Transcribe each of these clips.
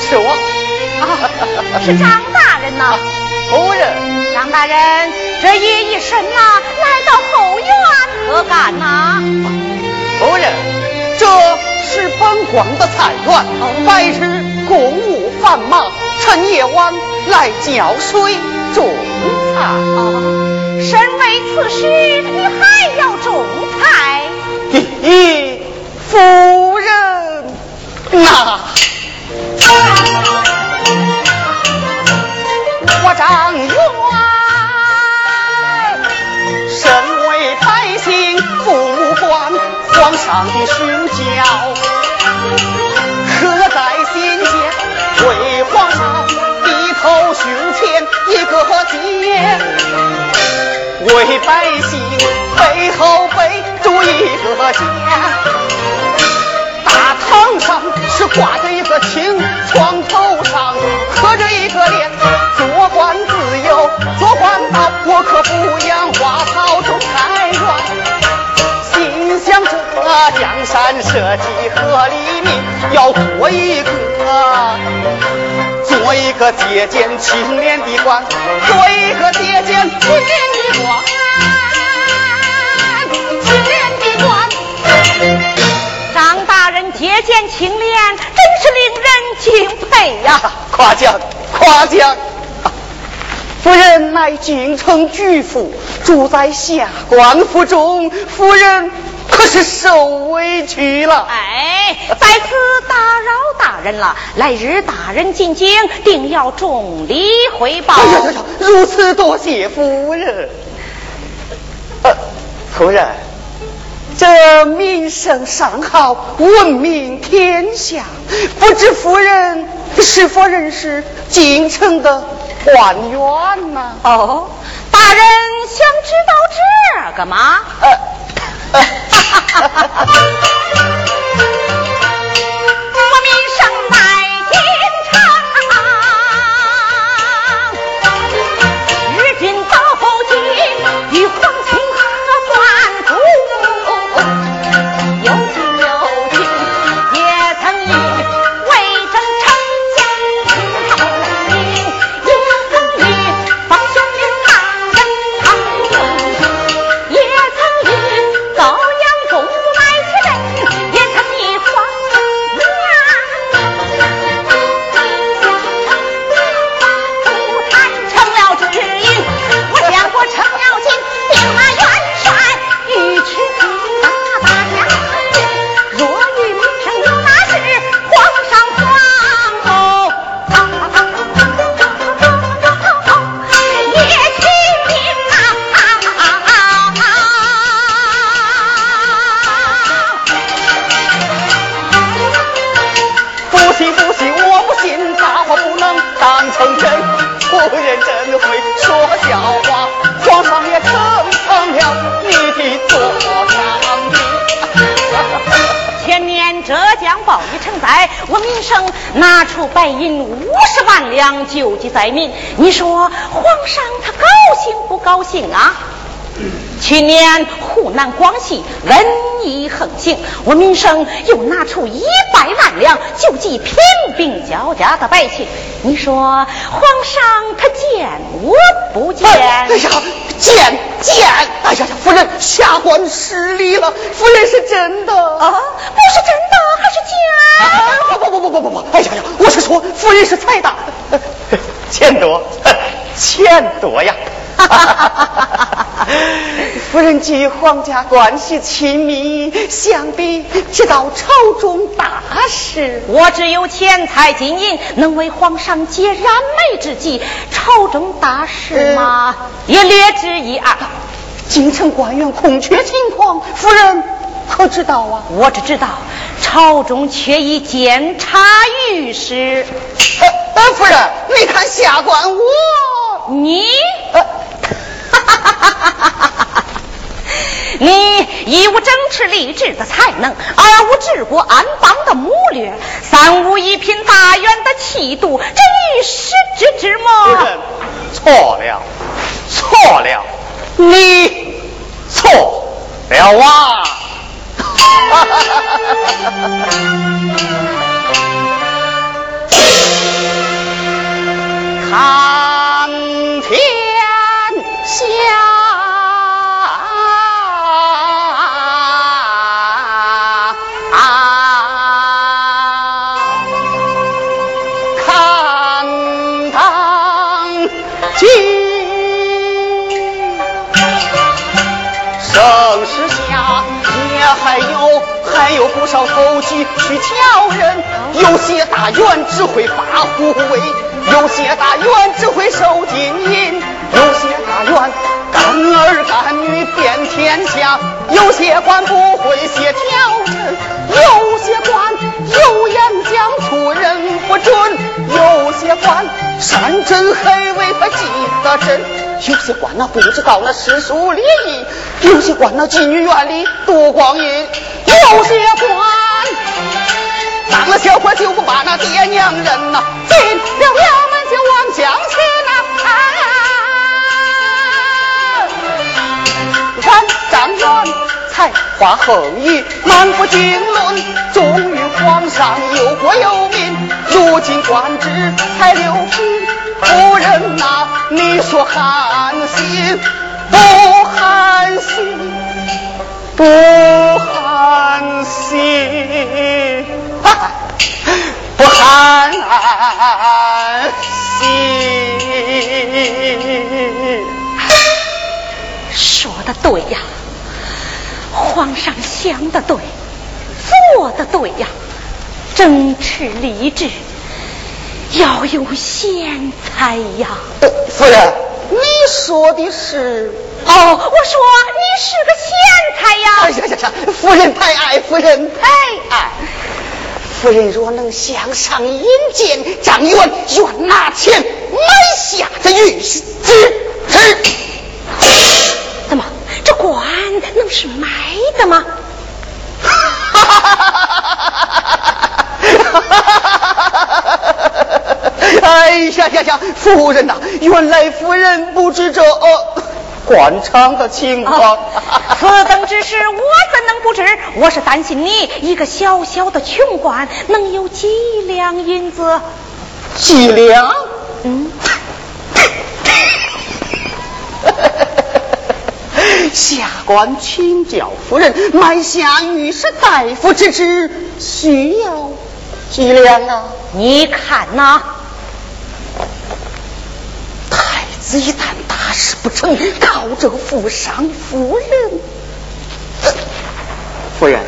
是我。啊，是张大人呐。夫人。张大人，这夜已深呐，来到后院何干呐？夫人，这是本官的菜园，白日公务繁忙，趁夜晚来浇水种菜。身为此时，你还要种菜？咦，夫人呐，我张元身为百姓父母官，皇上的训教刻在心间，为皇上低头胸前一个结，为百姓背后背住一个家。大堂上是挂着一个青，床头上刻着一个联。做官自由，做官道，我可不养花草种菜园。心想这江山社稷和黎民，要做一个，做一个节俭清廉的官，做一个节俭清廉的官，人节俭清廉，真是令人敬佩呀！夸奖，夸奖。夫人乃京城巨富，住在下官府中，夫人可是受委屈了。哎，在此打扰大人了。来日大人进京，定要重礼回报。哎呀呀呀！如此多谢夫人。呃，夫人，这名声尚好，闻名天下，不知夫人是否认识京城的？官员呢！哦，大人想知道这个吗？呃，哈哈哈哈我拿出白银五十万两救济灾民。你说皇上他高兴不高兴啊？去年湖南、广西瘟疫横行，我民生又拿出一百万两救济贫病交加的百姓。你说皇上他见我不见？哎呀，见见！哎呀呀，夫人下官失礼了，夫人是真的啊？不不不！哎呀呀，我是说夫人是财大，钱多，钱多呀！夫人及皇家关系亲密，想必知道朝中大事。我只有钱财金银，能为皇上解燃眉之急。朝中大事嘛，呃、也略知一二。京城官员空缺情况，夫人可知道啊？我只知道朝中缺一监察御史。呃呃，夫人，你看下官我，你。呃 你一无整治吏治的才能，二无治国安邦的谋略，三无一品大员的气度，这一时之之么？夫人错了，错了，你错了啊！哈哈哈哈哈哈哈哈还有不少投机取巧人，有些大员只会发护卫，有些大员只会收金银，有些大员干儿干女遍天下，有些官不会写条文，有些官有言讲出人不准，有些官山珍海味他记得真，有些官那不知道那世俗礼仪，有些官那妓女院里度光阴，有些官当了小官就不把那爹娘认呐，进了庙门就往江去呐。看张元才华横溢，满腹经纶，忠于皇上，忧国忧民。如今官职才六品，夫人呐，你说寒心不寒心？不寒心？不寒心？说的对呀，皇上想的对，做的对呀，正持立志要有贤才呀。呃夫人，你说的是？哦，我说你是个贤才呀。哎呀呀呀！夫人太爱，夫人太爱。夫人若能向上引荐，张元愿拿钱买下这御史。怎么，这官能是买的吗？哎呀呀呀！夫人呐、原来夫人不知这呃官场的情况。此等之事我怎能不知？我是担心你一个小小的穷官能有几两银子。几两？嗯，下官请教夫人，买下御史大夫之职需要几两啊？你看呐，太子一旦大事不成，靠这个富商夫人。呃夫人，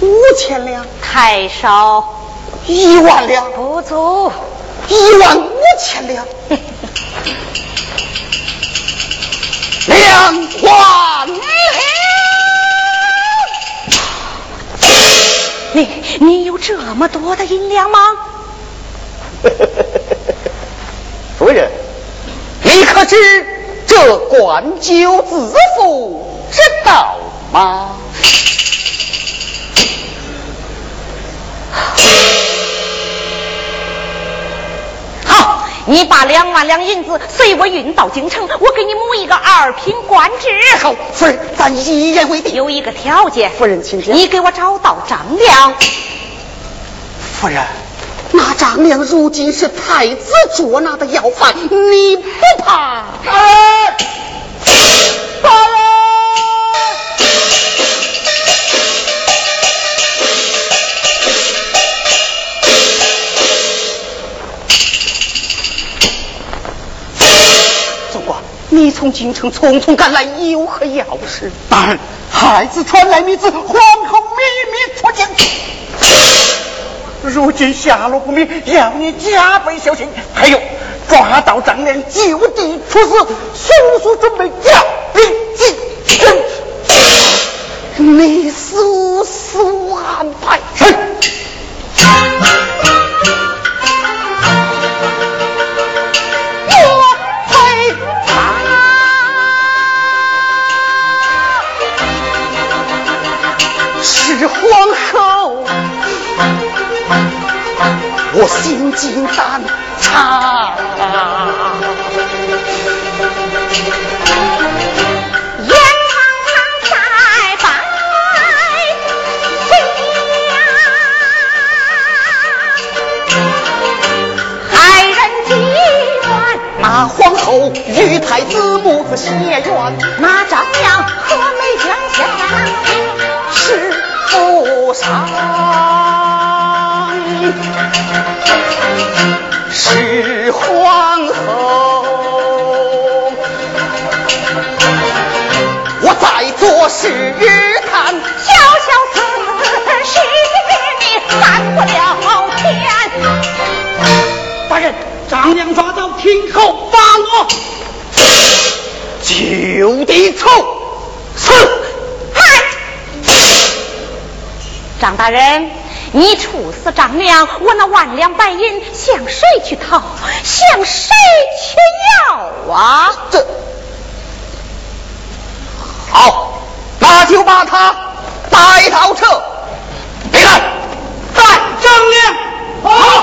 五千两，太少，一万两，不足。一万五千两，两万两。你你有这么多的银两吗？夫人，你可知这灌酒自负之道吗？好，你把两万两银子随我运到京城，我给你谋一个二品官职。好，夫人，咱一言为定。有一个条件，夫人请讲你给我找到张良。夫人，那张良如今是太子捉拿的要犯，你不怕？哎，大人。总管，你从京城匆匆赶来，有何要事？大人，孩子传来密旨，皇后秘密出京。如今下落不明，要你加倍小心。还有，抓到张良，就地处死，速速准备调兵进京。你速速安排。是。我回答。是皇后，我心惊胆颤。眼苍苍在拜家，害人积怨。那皇后与太子母子血缘，那张良和美将相，是负伤，是皇后。我在做事看小小死事你翻不了天。大人张良抓到听候发落。就地处死嗨。张大人你处死张良，我那万两白银向谁去讨？向谁去要啊？这好，那就把他带到这。你看，在张良，好。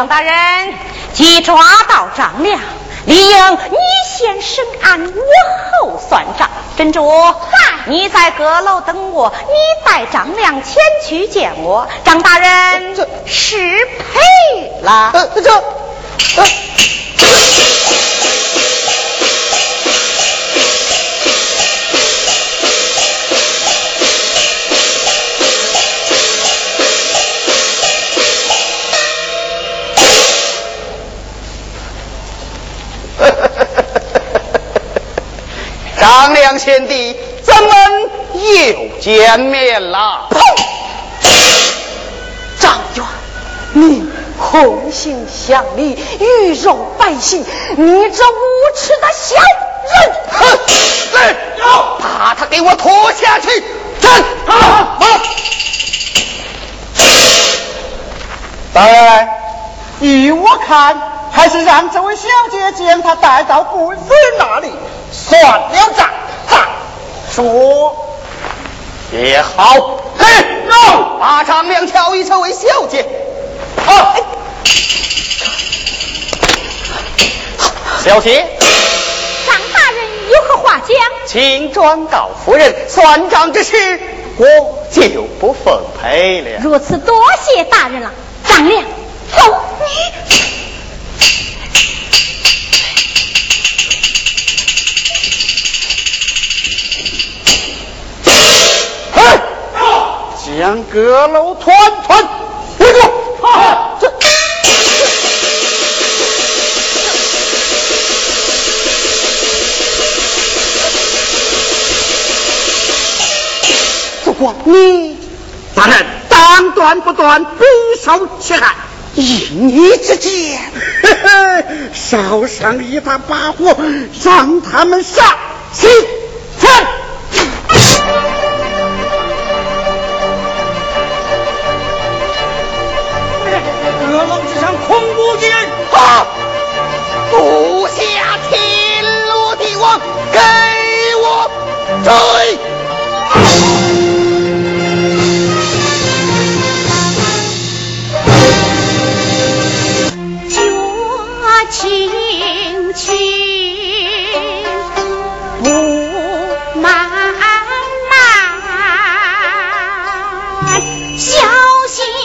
张大人，既抓到张良，理应你先审案，我后算账。珍珠，你在阁楼等我，你带张良前去见我。张大人，这失陪了。呃，这，张良贤弟，咱们又见面了。张元，你红杏乡里，鱼肉百姓，你这无耻的小人！哼！来，把他给我拖下去！站！好，大人，依我看，还是让这位小姐将他带到贵妃那里。算了账，再说也好。嘿，把张良挑一这位小姐。啊，小姐。张大人有何话讲？请转告夫人，算账之事我就不奉陪了。如此，多谢大人了。张亮，走你。将阁楼团团围住！这主公，你大人当断不断，必受其害。以你之见，烧上一大把火，让他们杀不下天罗地网，给我追！路漫漫，小心。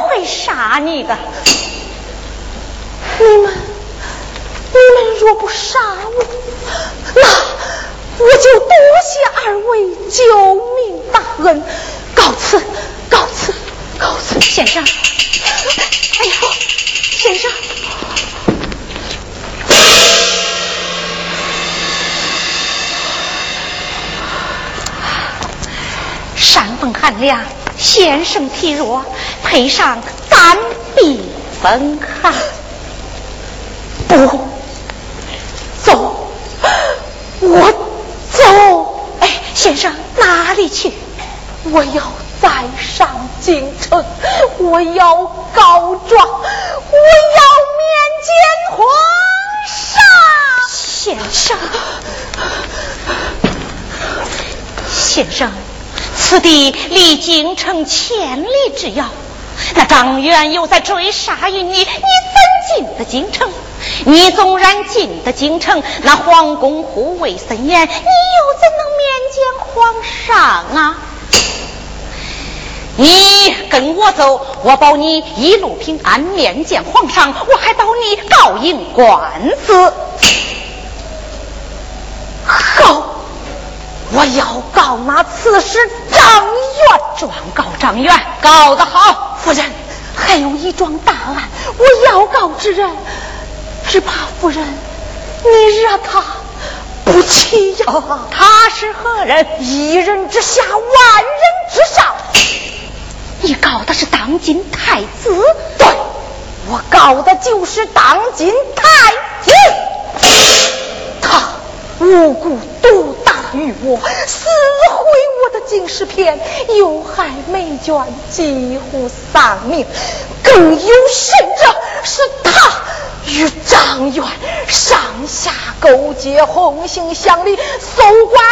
不会杀你的。你们。你们若不杀我，那我就多谢二位救命大恩，告辞，告辞，告辞，先生。哎呀，先生，山风寒凉，先生体弱，配上肝病风寒，不走。我走，哎，先生哪里去？我要再上京城，我要告状，我要面见皇上。先生，先生，此地离京城千里之遥，那张元又在追杀于你，你怎进得京城？你纵然进得京城，那皇宫护卫森严，你又怎能面见皇上啊？你跟我走，我保你一路平安，面见皇上，我还保你告赢官司。好，我要告那刺史张元，状告张元，告得好，夫人。还有一桩大案，我要告之人。只怕夫人，你惹他不起呀！他是何人？一人之下，万人之上。你告的是当今太子？对，我告的就是当今太子。他无辜毒打与我，撕毁我的警示片，有害美眷，几乎丧命。更有甚者，是他。与张元上下勾结，红杏乡里，搜刮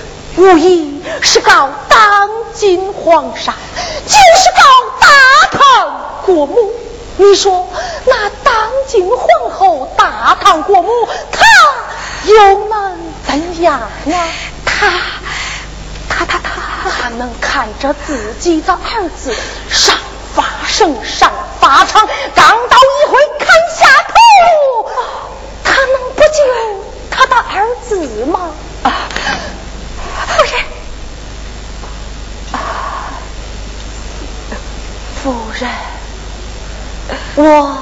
无疑是告当今皇上，就是告大唐国母。你说那当今皇后大唐国母，她又能怎样呢？她。她，她，她能看着自己的儿子上法圣上法场，刚刀一挥砍下头，她能不救他的儿子吗？夫人，夫人，我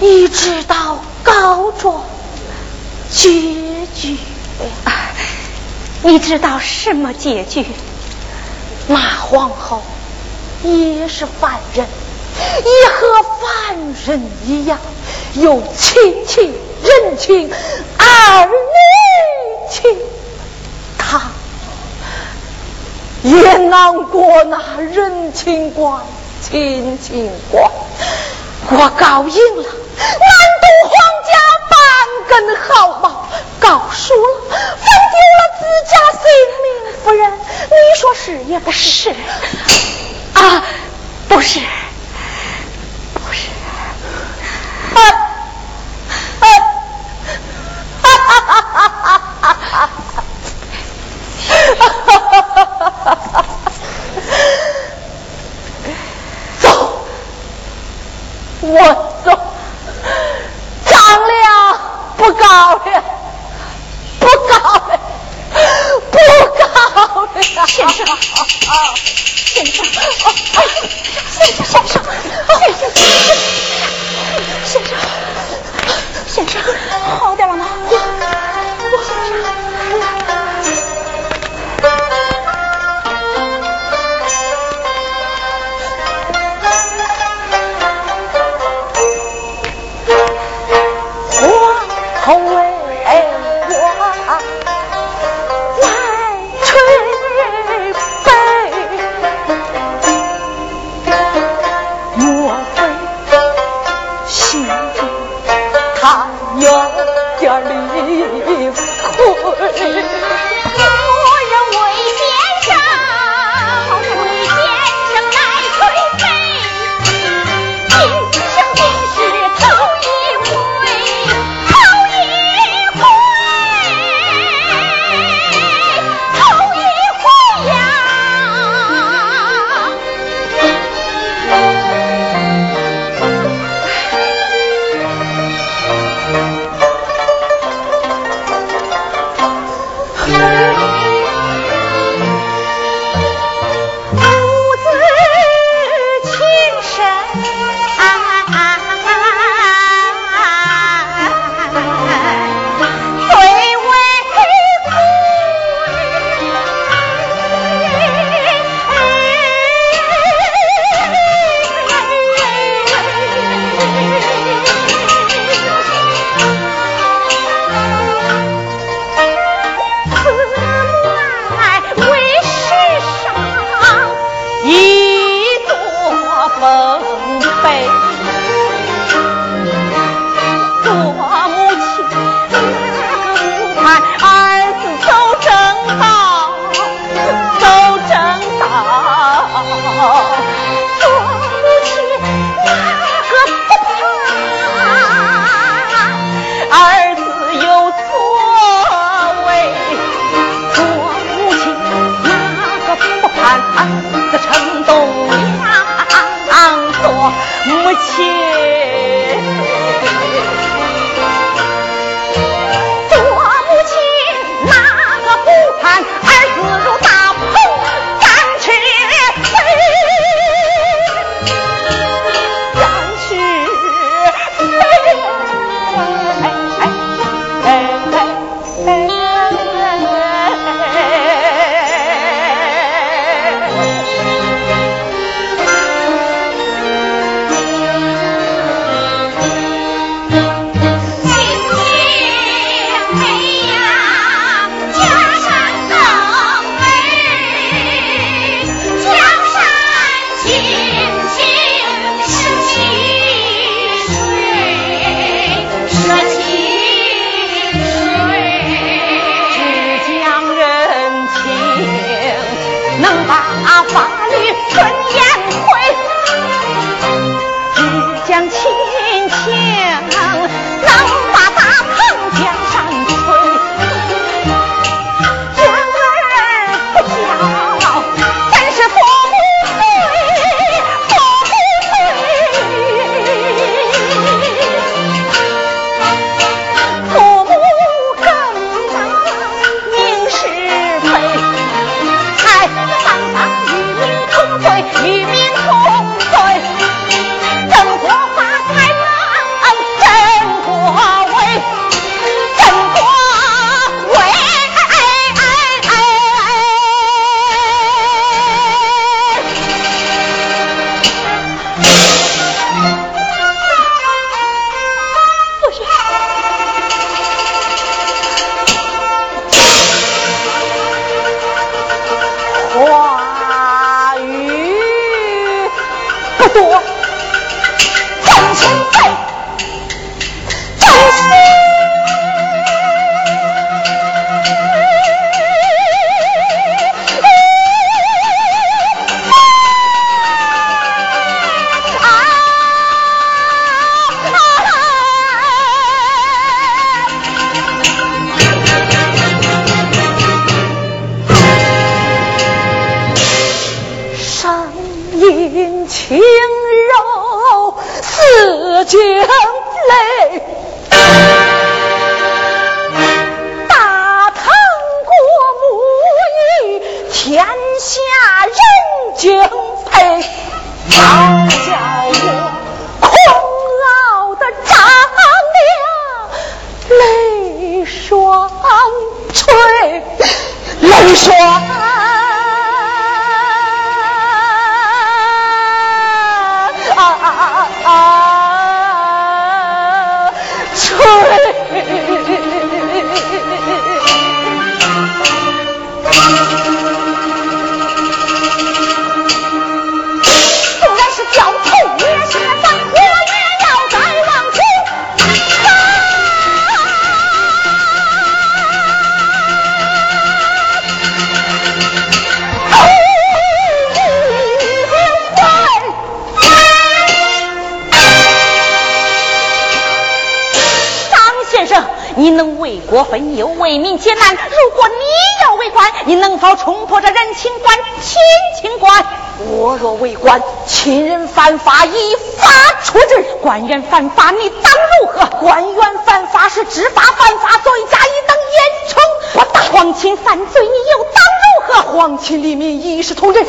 已知道告状结局。你知道什么结局？那皇后也是凡人，也和凡人一样，有亲情、人情、儿女情，他也难过那人情关、亲情关。我告赢了，难渡皇家半根毫毛，告输了，分丢了自家性命。夫人，你说是也不是？啊，不是，不是。啊啊哈哈哈哈哈哈！哈哈哈哈哈！我走，员犯法，你当如何？官员犯法是执法犯法，罪加一等严惩不打。皇亲犯罪，你又当如何？皇亲黎民，一视同仁。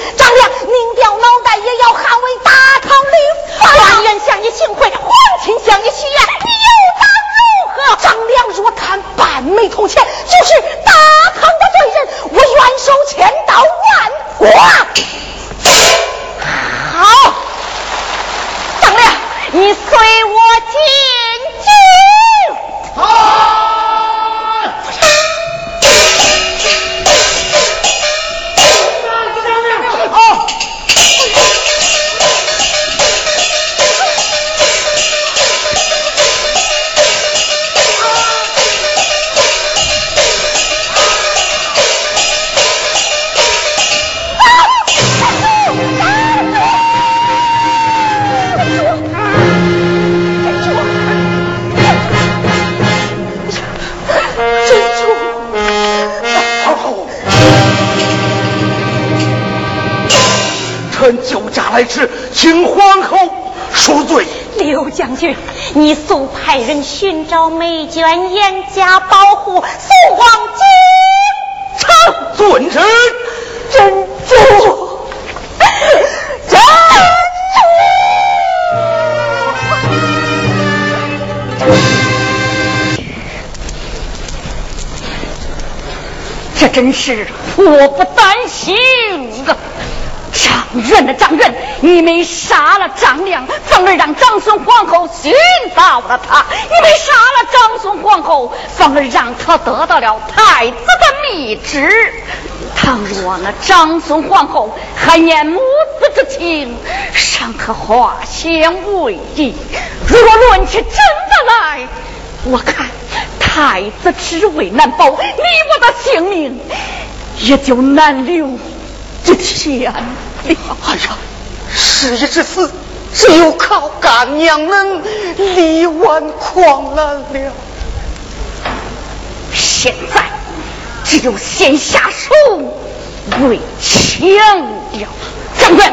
你速派人寻找美娟，严加保护，送往京城。遵旨。珍珠，珍珠，这真是祸不单行啊！张仁的张仁，你没事杀了张良，反而让长孙皇后寻到了他；你们杀了长孙皇后，反而让他得到了太子的密旨。倘若那长孙皇后还念母子之情，尚可化险为夷；若论起真的来，我看太子之位难保，你我的性命也就难留。这天了！哎呀，事已至此，只有靠干娘们力挽狂澜了。现在只有先下手为强了。将军，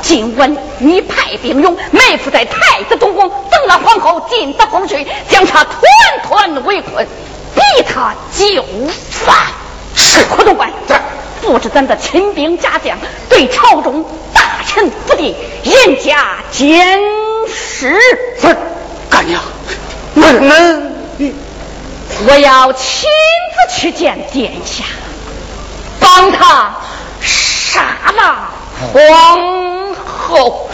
今晚你派兵勇埋伏在太子东宫，等那皇后进得宫去，将他团团围困，逼他就范。是，霍总管。不知咱的亲兵家将对朝中大臣不敌，严加监视。是，干娘，能能，我要亲自去见殿下，帮他杀了皇后。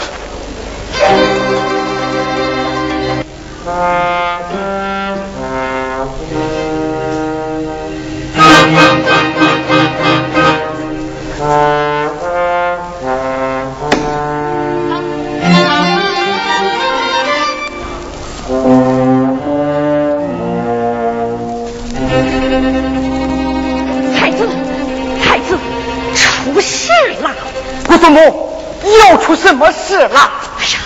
祖母又出什么事了？哎呀，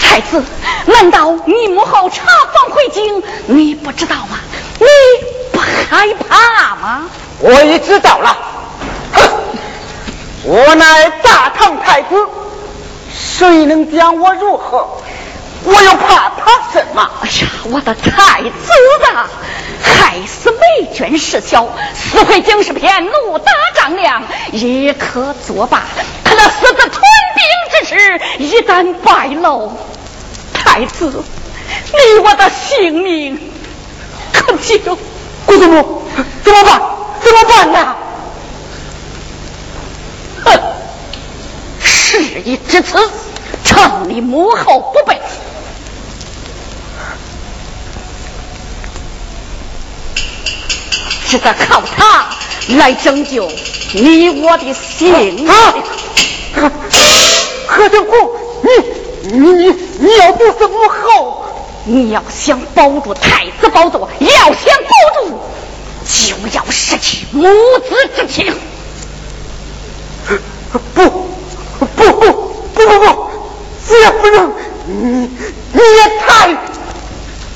太子，难道你母后查房回京，你不知道吗？你不害怕吗？我已知道了。哼，我乃大唐太子，谁能将我如何？我又怕他什么？哎呀，我的太子啊！害死美娟事小，死回京是篇，怒打张良，也可作罢。可那私自屯兵之事，一旦败露，太子，你我的性命可就……姑祖母，怎么办？怎么办呢？哼！事已至此，趁你母后不备。是在靠他来拯救你我的性命。何 tướng 公，你你你要不是母后，你要想保住太子宝座，要想保住，就要失去母子之情。不不不不不不不，绝不能！你你也太……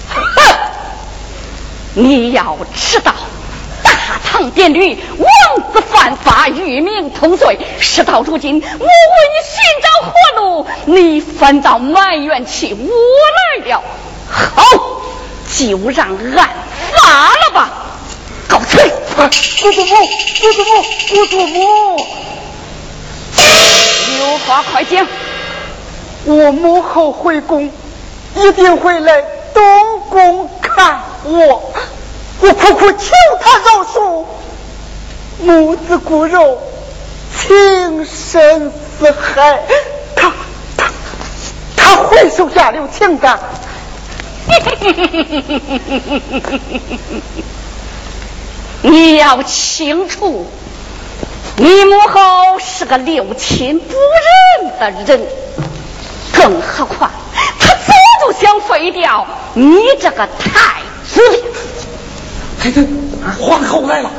哼！你要知道，大唐典律，王子犯法，与民同罪。事到如今，我为你寻找活路，你反倒埋怨起我来了。好，就让俺发了吧。告辞。姑祖母，姑祖母，姑祖母，有话快讲。我母后回宫，一定会来东宫看我。我苦苦求他饶恕，母子骨肉，情深似海。他他他会手下留情的。你要清楚，你母后是个六亲不认的人，更何况他早就想废掉你这个太子了。黑子，皇后来了。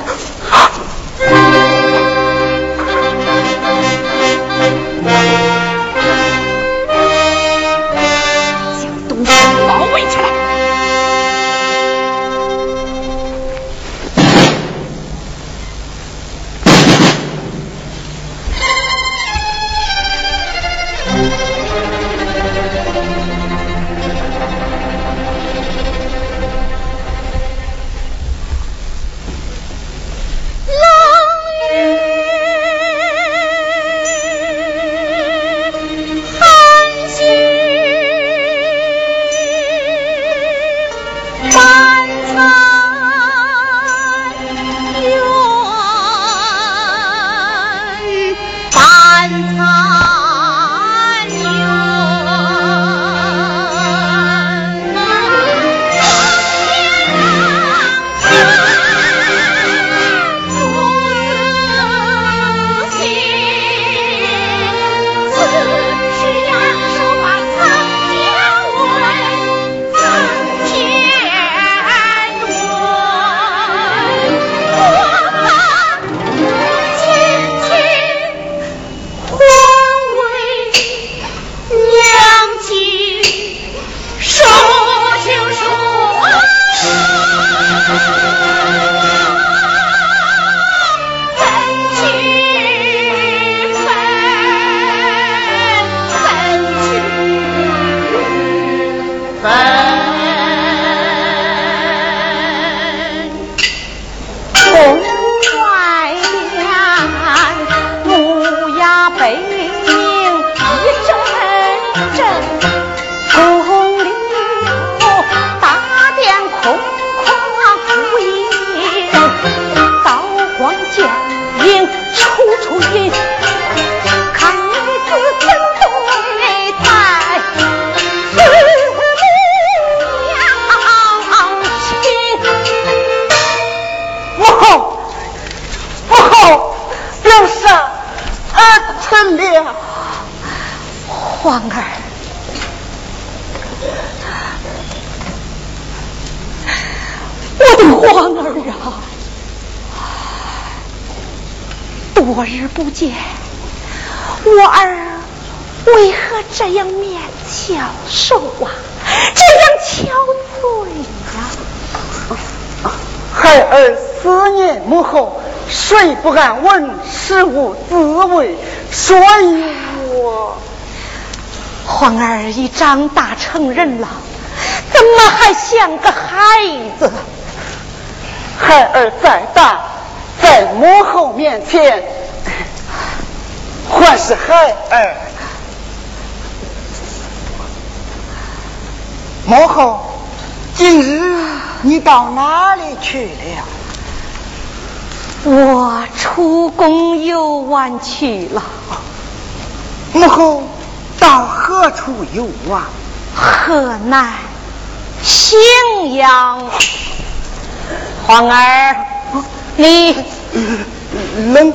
啊！长大成人了，怎么还像个孩子？孩儿再大，在母后面前。还是孩儿，母后，今日你到哪里去了？我出宫游玩去了。母后到何处游玩？河南荥阳。皇儿，你冷。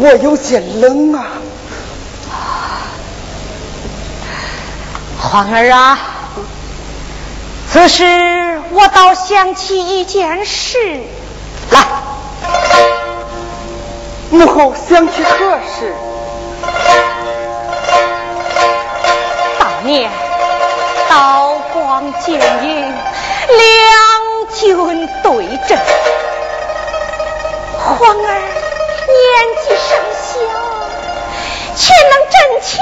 我有些冷啊，皇儿啊，此时我倒想起一件事来。母后想起何事？年刀光剑影两军对阵。皇儿年纪尚小，却能阵前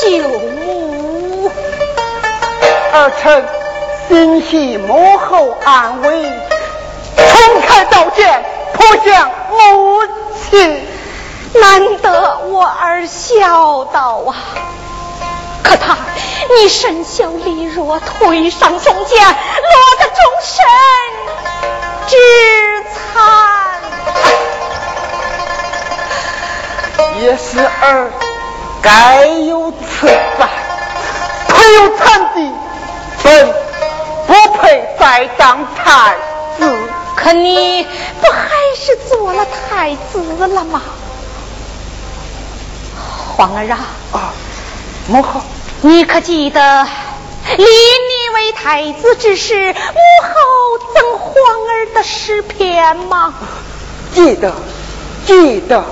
救母。儿臣心系母后安危，冲开刀剑扑向母亲。难得我儿孝道啊！可他你身小力弱，腿上中箭，落得终身之残，也是儿该有此灾。腿有残疾，本不配再当太子。可你不还是做了太子了吗？皇儿啊！啊，母后，你可记得立你为太子之时，母后赠皇儿的诗篇吗？记得，记得，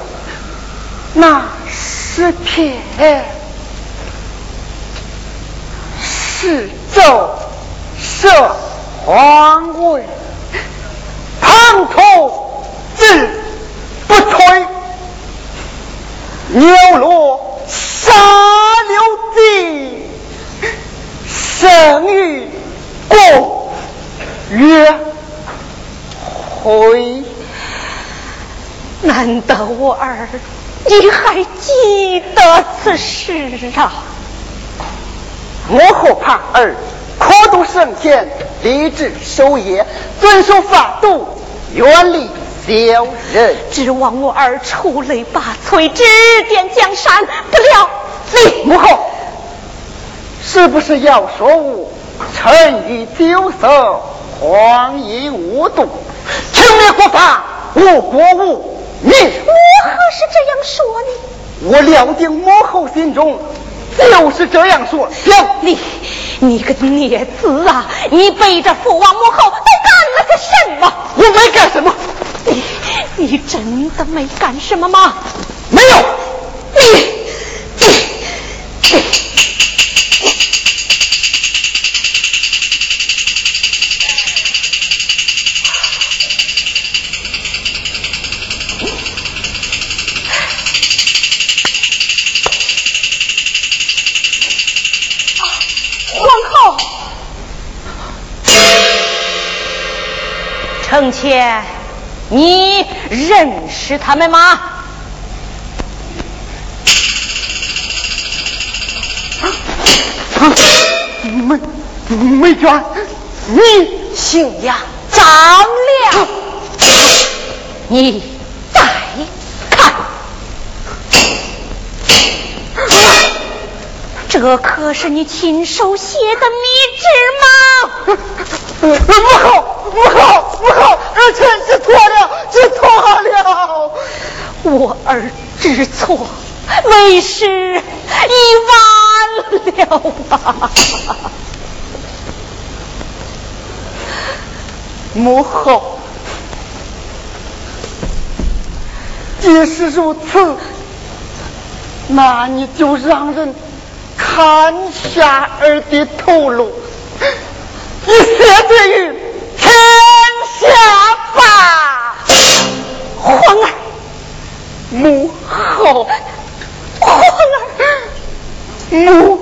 那诗篇是奏设皇位，滂沱志不摧。牛落沙流地，生于共约会。难得我儿你还记得此事啊？母后怕儿苦读圣贤，立志守业，遵守法度，远离。小人指望我儿出类拔萃，指点江山。不料你母后是不是要说我沉于酒色，荒淫无度，侵略国法，误国误民？我何是这样说呢？我料定母后心中就是这样说。行，你你个孽子啊！你背着父王母后都干了个什么？我没干什么。你你真的没干什么吗？没有。你皇承乾。你认识他们吗？梅梅娟，你姓杨，张亮，你再看，这可是你亲手写的密旨吗？母后，母后，儿臣知错了，知错了。我儿知错，为师已晚了吧？母后，既是如此，那你就让人砍下儿的头颅，以谢罪于母后，皇儿，母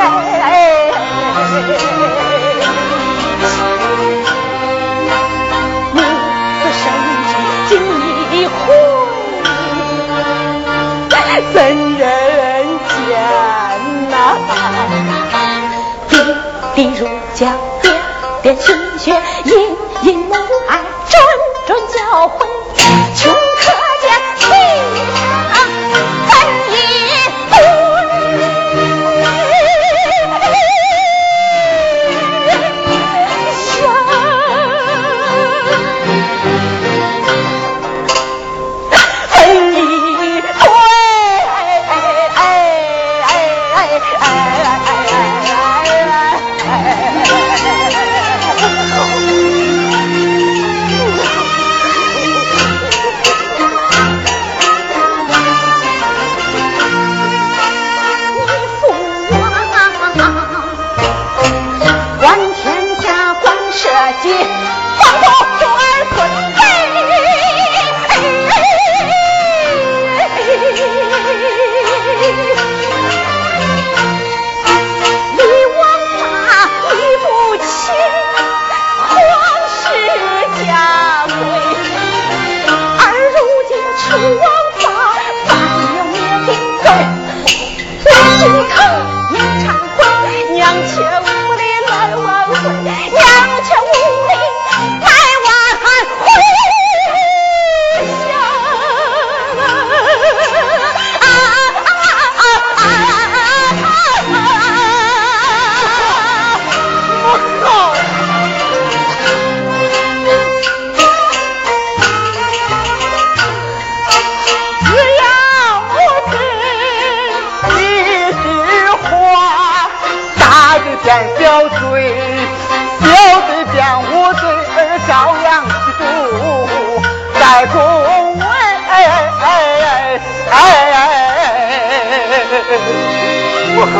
哎，情路多生情意，怎人间难。点滴如胶，点点心血，殷殷恩爱，辗转交汇。小嘴，小嘴，将我靠！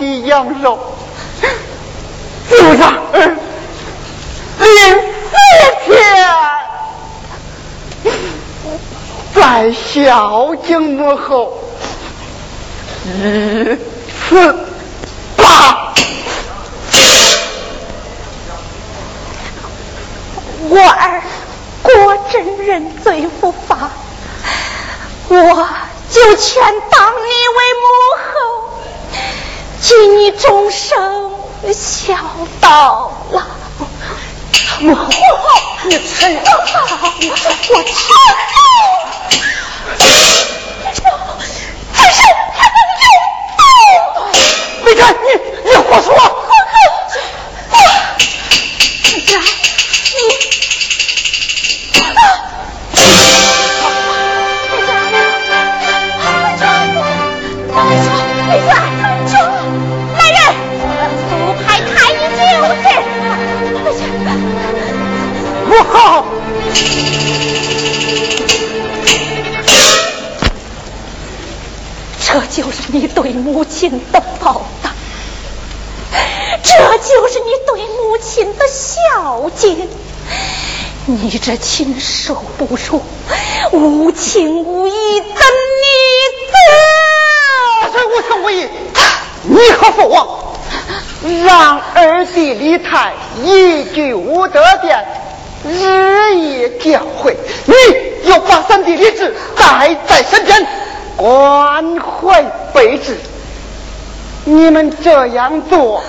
的羊肉，就是连四天。在孝敬母后。一次。的报答，这就是你对母亲的孝敬。你这禽兽不如，无情无义的女子！才无情无义！你和父王让二弟李泰一句无德殿，日夜教诲，你又把三弟李治带在身边，关怀备至。你们这样做，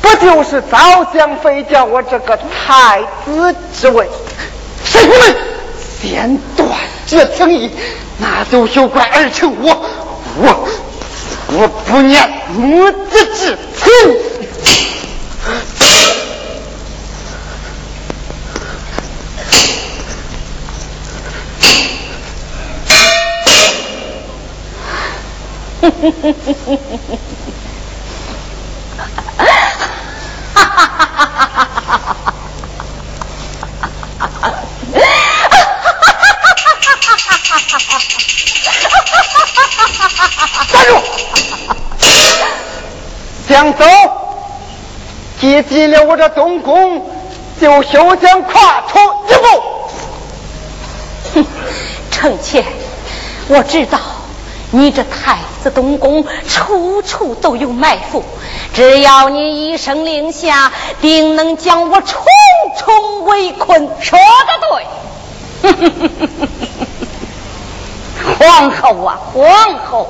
不就是早想废掉我这个太子之位？谁说的？先断这情谊，那就休怪儿臣我，我，我不念母子之情。呵呵呵呵呵呵呵呵。站住！想走，接近了我这东宫，就休想跨出一步。哼，臣妾我知道，你这太子东宫处处都有埋伏，只要你一声令下，定能将我重重围困。说的对，皇后啊，皇后，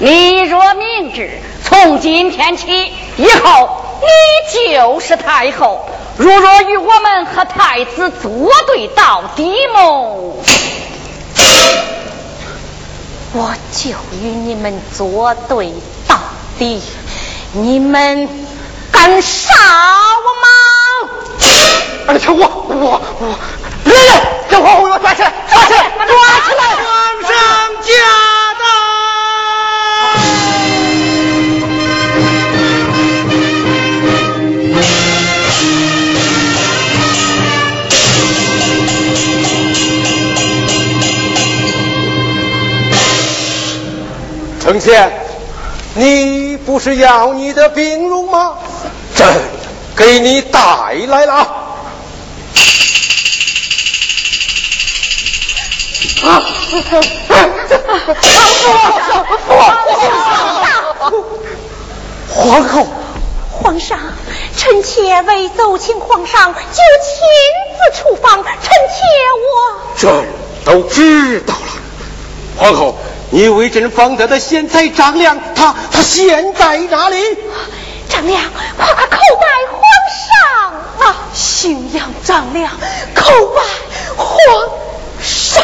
你若明知从今天起以后你就是太后，如若与我们和太子作对到底么？我就与你们作对到底，你们敢杀我吗？而且我我我，来人，将皇后给我抓起来，抓起来，抓起来！皇上驾丞相，你不是要你的兵容吗？朕给你带来了。啊！皇后，皇上，臣妾为奏请皇上，就亲自出访。臣妾我朕都知道了。皇后，你为朕放在的贤才张良，他他现在哪里？张良，快快叩拜皇上啊！姓杨张良，叩拜皇上。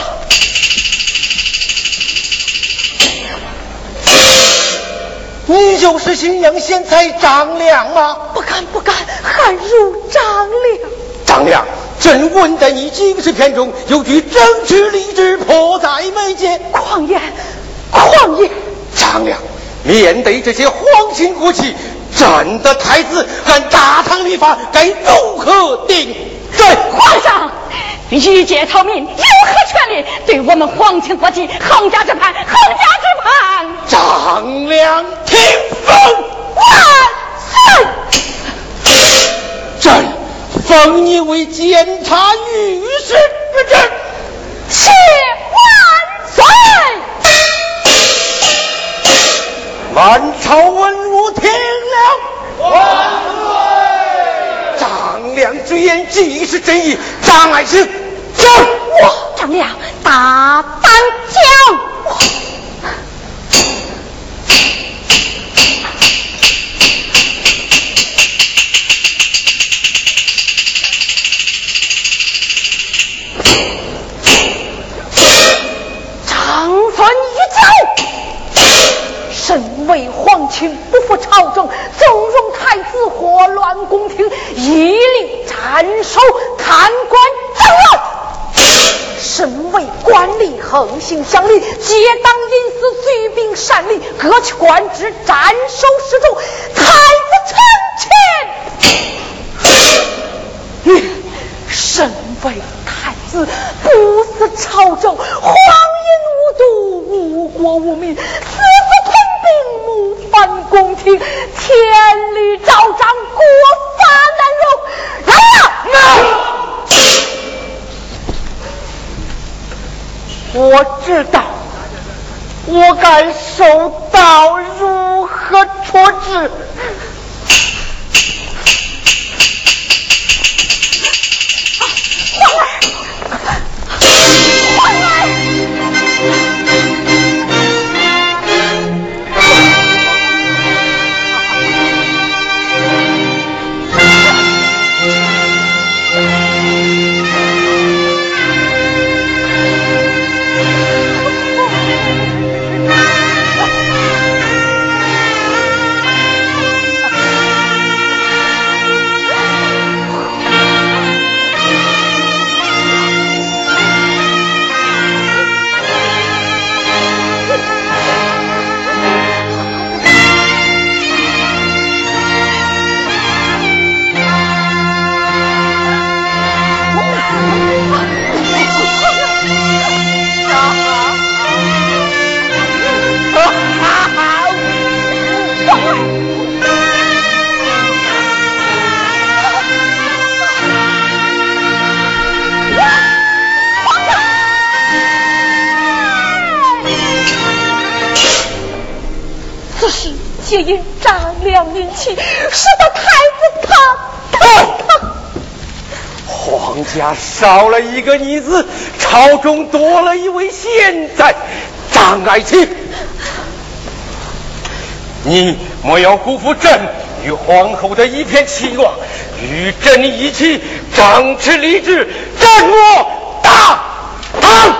你就是新阳贤才张良吗？不敢不敢，汉如张良。张良，朕闻得你经世篇中有句争取立志，迫在眉睫。狂言，狂言！张良，面对这些皇亲国戚，朕的太子按大唐律法该如何定罪？皇上，御界草民有何权利对我们皇亲国戚横加之判？横加之判！张良，听风万岁！朕封你为监察御史之职。谢万岁！满朝文武听了，万岁！张良之言既是真意，张爱卿，走！我张良大胆讲。为皇亲，不负朝政，纵容太子祸乱宫廷，一力斩首，贪官赃劳。身为官吏，横行乡里，结党营私，随兵擅离，各取官职，斩首示众。太子成全。你身为太子，不思朝政，荒淫无度，无国无民，兵，谋反宫廷，天律昭彰，国法难容。来呀！我知道，我该受到如何处置。皆因张良运气，使得太子他他皇家少了一个女子，朝中多了一位贤在，张爱卿，你莫要辜负朕与皇后的一片期望，与朕一起张弛立志，战我大唐。